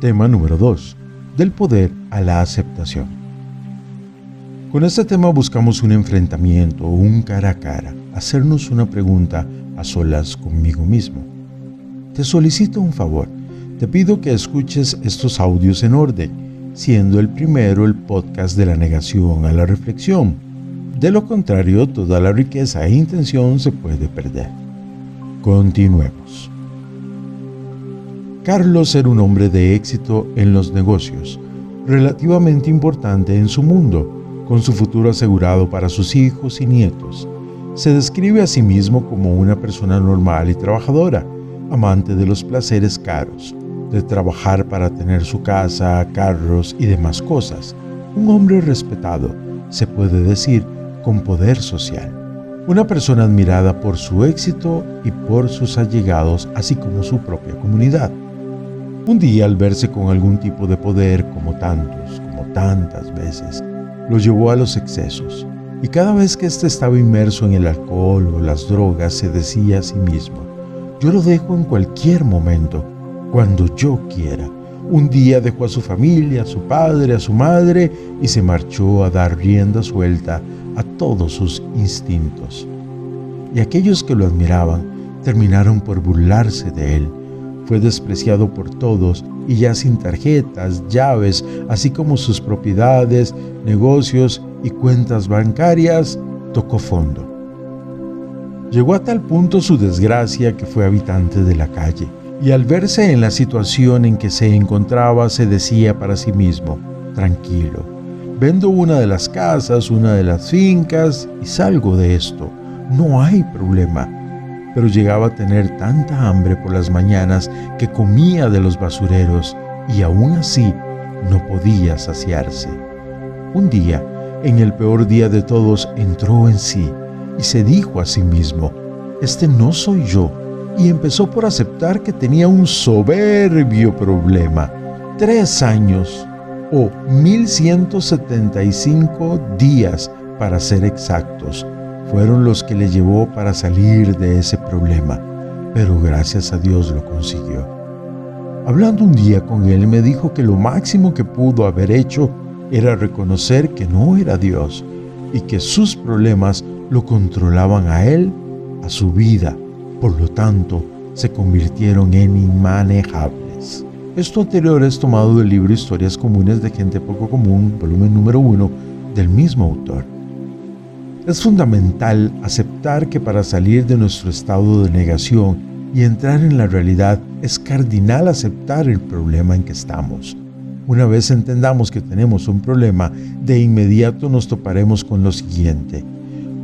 Tema número 2. Del poder a la aceptación. Con este tema buscamos un enfrentamiento, un cara a cara, hacernos una pregunta a solas conmigo mismo. Te solicito un favor. Te pido que escuches estos audios en orden, siendo el primero el podcast de la negación a la reflexión. De lo contrario, toda la riqueza e intención se puede perder. Continuemos. Carlos era un hombre de éxito en los negocios, relativamente importante en su mundo, con su futuro asegurado para sus hijos y nietos. Se describe a sí mismo como una persona normal y trabajadora, amante de los placeres caros, de trabajar para tener su casa, carros y demás cosas. Un hombre respetado, se puede decir, con poder social. Una persona admirada por su éxito y por sus allegados, así como su propia comunidad. Un día al verse con algún tipo de poder, como tantos, como tantas veces, lo llevó a los excesos. Y cada vez que éste estaba inmerso en el alcohol o las drogas, se decía a sí mismo, yo lo dejo en cualquier momento, cuando yo quiera. Un día dejó a su familia, a su padre, a su madre y se marchó a dar rienda suelta a todos sus instintos. Y aquellos que lo admiraban terminaron por burlarse de él fue despreciado por todos y ya sin tarjetas, llaves, así como sus propiedades, negocios y cuentas bancarias, tocó fondo. Llegó a tal punto su desgracia que fue habitante de la calle, y al verse en la situación en que se encontraba se decía para sí mismo, tranquilo, vendo una de las casas, una de las fincas y salgo de esto, no hay problema pero llegaba a tener tanta hambre por las mañanas que comía de los basureros y aún así no podía saciarse. Un día, en el peor día de todos, entró en sí y se dijo a sí mismo, este no soy yo, y empezó por aceptar que tenía un soberbio problema. Tres años o 1175 días para ser exactos fueron los que le llevó para salir de ese problema, pero gracias a Dios lo consiguió. Hablando un día con él me dijo que lo máximo que pudo haber hecho era reconocer que no era Dios y que sus problemas lo controlaban a él, a su vida, por lo tanto se convirtieron en inmanejables. Esto anterior es tomado del libro Historias Comunes de Gente Poco Común, volumen número uno, del mismo autor. Es fundamental aceptar que para salir de nuestro estado de negación y entrar en la realidad es cardinal aceptar el problema en que estamos. Una vez entendamos que tenemos un problema, de inmediato nos toparemos con lo siguiente.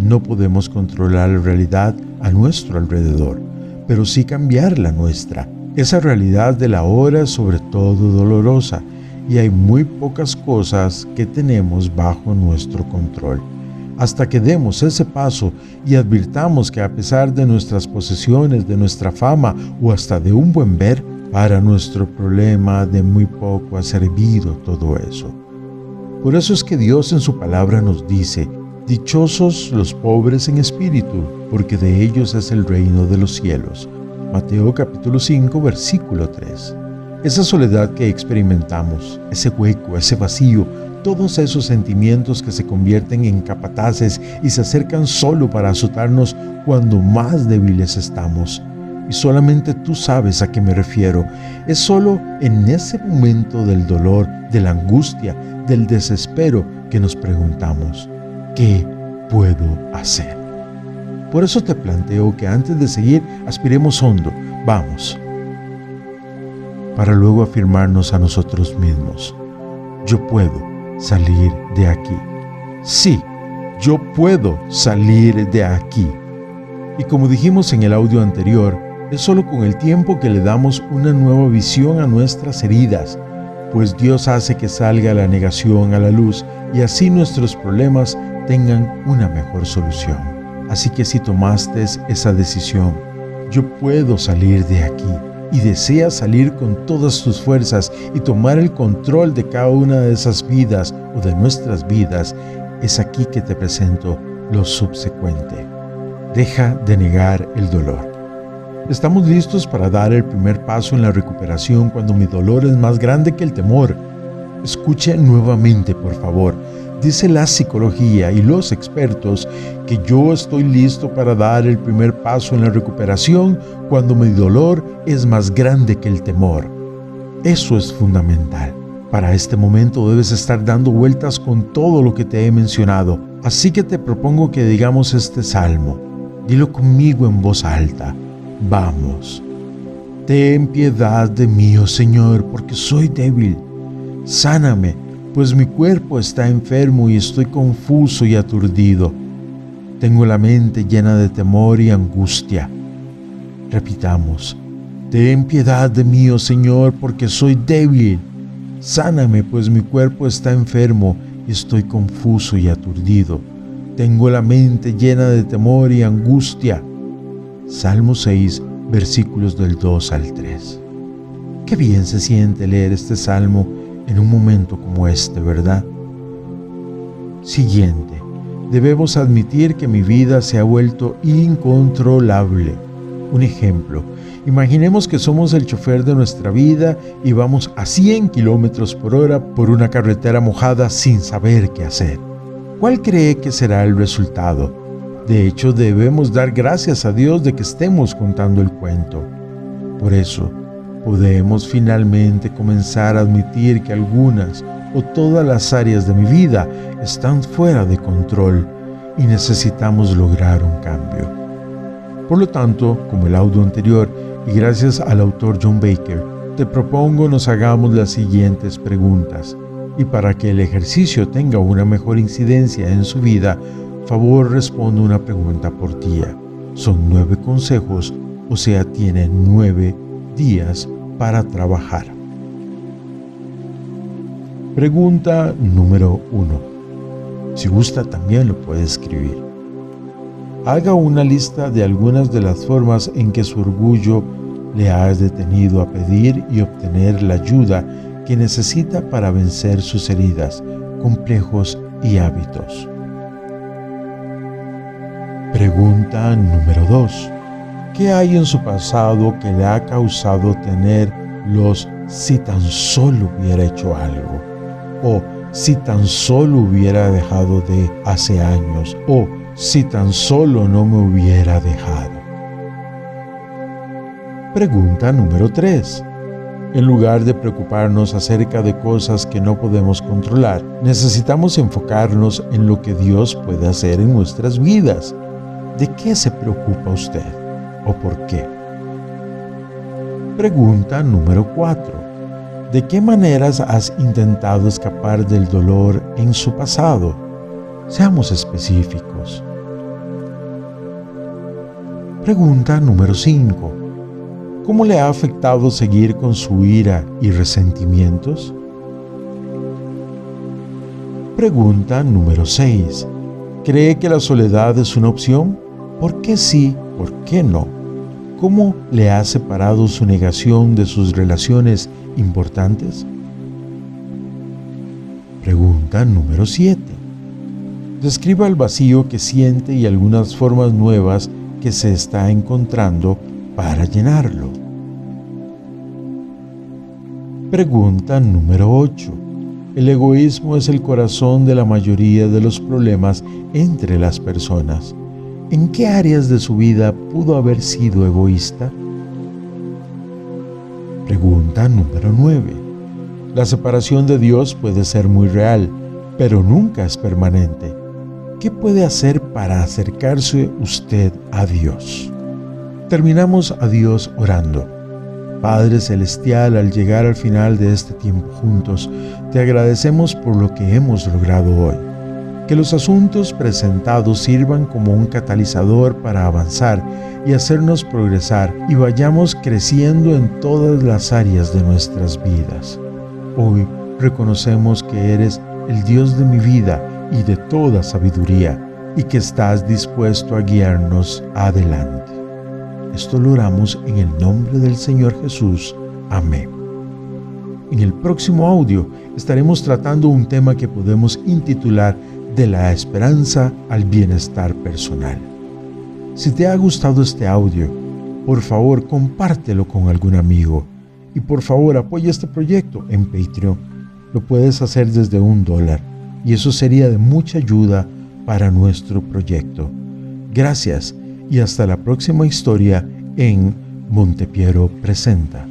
No podemos controlar la realidad a nuestro alrededor, pero sí cambiar la nuestra. Esa realidad de la hora es sobre todo dolorosa y hay muy pocas cosas que tenemos bajo nuestro control hasta que demos ese paso y advirtamos que a pesar de nuestras posesiones, de nuestra fama o hasta de un buen ver, para nuestro problema de muy poco ha servido todo eso. Por eso es que Dios en su palabra nos dice, Dichosos los pobres en espíritu, porque de ellos es el reino de los cielos. Mateo capítulo 5 versículo 3. Esa soledad que experimentamos, ese hueco, ese vacío, todos esos sentimientos que se convierten en capataces y se acercan solo para azotarnos cuando más débiles estamos. Y solamente tú sabes a qué me refiero. Es solo en ese momento del dolor, de la angustia, del desespero que nos preguntamos, ¿qué puedo hacer? Por eso te planteo que antes de seguir aspiremos hondo, vamos, para luego afirmarnos a nosotros mismos, yo puedo salir de aquí. Sí, yo puedo salir de aquí. Y como dijimos en el audio anterior, es solo con el tiempo que le damos una nueva visión a nuestras heridas, pues Dios hace que salga la negación a la luz y así nuestros problemas tengan una mejor solución. Así que si tomaste esa decisión, yo puedo salir de aquí y deseas salir con todas tus fuerzas y tomar el control de cada una de esas vidas o de nuestras vidas, es aquí que te presento lo subsecuente. Deja de negar el dolor. Estamos listos para dar el primer paso en la recuperación cuando mi dolor es más grande que el temor. Escuche nuevamente, por favor. Dice la psicología y los expertos que yo estoy listo para dar el primer paso en la recuperación cuando mi dolor es más grande que el temor. Eso es fundamental. Para este momento debes estar dando vueltas con todo lo que te he mencionado, así que te propongo que digamos este salmo. Dilo conmigo en voz alta. Vamos. Ten piedad de mí, oh Señor, porque soy débil. Sáname, pues mi cuerpo está enfermo y estoy confuso y aturdido. Tengo la mente llena de temor y angustia. Repitamos. Ten piedad de mí, oh Señor, porque soy débil. Sáname, pues mi cuerpo está enfermo y estoy confuso y aturdido. Tengo la mente llena de temor y angustia. Salmo 6, versículos del 2 al 3. Qué bien se siente leer este salmo en un momento como este, ¿verdad? Siguiente. Debemos admitir que mi vida se ha vuelto incontrolable. Un ejemplo, Imaginemos que somos el chofer de nuestra vida y vamos a 100 kilómetros por hora por una carretera mojada sin saber qué hacer. ¿Cuál cree que será el resultado? De hecho, debemos dar gracias a Dios de que estemos contando el cuento. Por eso, podemos finalmente comenzar a admitir que algunas o todas las áreas de mi vida están fuera de control y necesitamos lograr un cambio. Por lo tanto, como el audio anterior, y gracias al autor John Baker, te propongo nos hagamos las siguientes preguntas. Y para que el ejercicio tenga una mejor incidencia en su vida, favor responde una pregunta por día. Son nueve consejos, o sea, tiene nueve días para trabajar. Pregunta número uno. Si gusta, también lo puede escribir. Haga una lista de algunas de las formas en que su orgullo le has detenido a pedir y obtener la ayuda que necesita para vencer sus heridas, complejos y hábitos. Pregunta número 2. ¿Qué hay en su pasado que le ha causado tener los si tan solo hubiera hecho algo? O si tan solo hubiera dejado de hace años? O si tan solo no me hubiera dejado? Pregunta número 3. En lugar de preocuparnos acerca de cosas que no podemos controlar, necesitamos enfocarnos en lo que Dios puede hacer en nuestras vidas. ¿De qué se preocupa usted o por qué? Pregunta número 4. ¿De qué maneras has intentado escapar del dolor en su pasado? Seamos específicos. Pregunta número 5. ¿Cómo le ha afectado seguir con su ira y resentimientos? Pregunta número 6. ¿Cree que la soledad es una opción? ¿Por qué sí? ¿Por qué no? ¿Cómo le ha separado su negación de sus relaciones importantes? Pregunta número 7. Describa el vacío que siente y algunas formas nuevas que se está encontrando para llenarlo. Pregunta número 8. El egoísmo es el corazón de la mayoría de los problemas entre las personas. ¿En qué áreas de su vida pudo haber sido egoísta? Pregunta número 9. La separación de Dios puede ser muy real, pero nunca es permanente. ¿Qué puede hacer para acercarse usted a Dios? Terminamos a Dios orando. Padre Celestial, al llegar al final de este tiempo juntos, te agradecemos por lo que hemos logrado hoy. Que los asuntos presentados sirvan como un catalizador para avanzar y hacernos progresar y vayamos creciendo en todas las áreas de nuestras vidas. Hoy reconocemos que eres el Dios de mi vida y de toda sabiduría y que estás dispuesto a guiarnos adelante. Esto lo oramos en el nombre del Señor Jesús. Amén. En el próximo audio estaremos tratando un tema que podemos intitular De la esperanza al bienestar personal. Si te ha gustado este audio, por favor compártelo con algún amigo. Y por favor apoya este proyecto en Patreon. Lo puedes hacer desde un dólar y eso sería de mucha ayuda para nuestro proyecto. Gracias y hasta la próxima historia en Montepiero Presenta.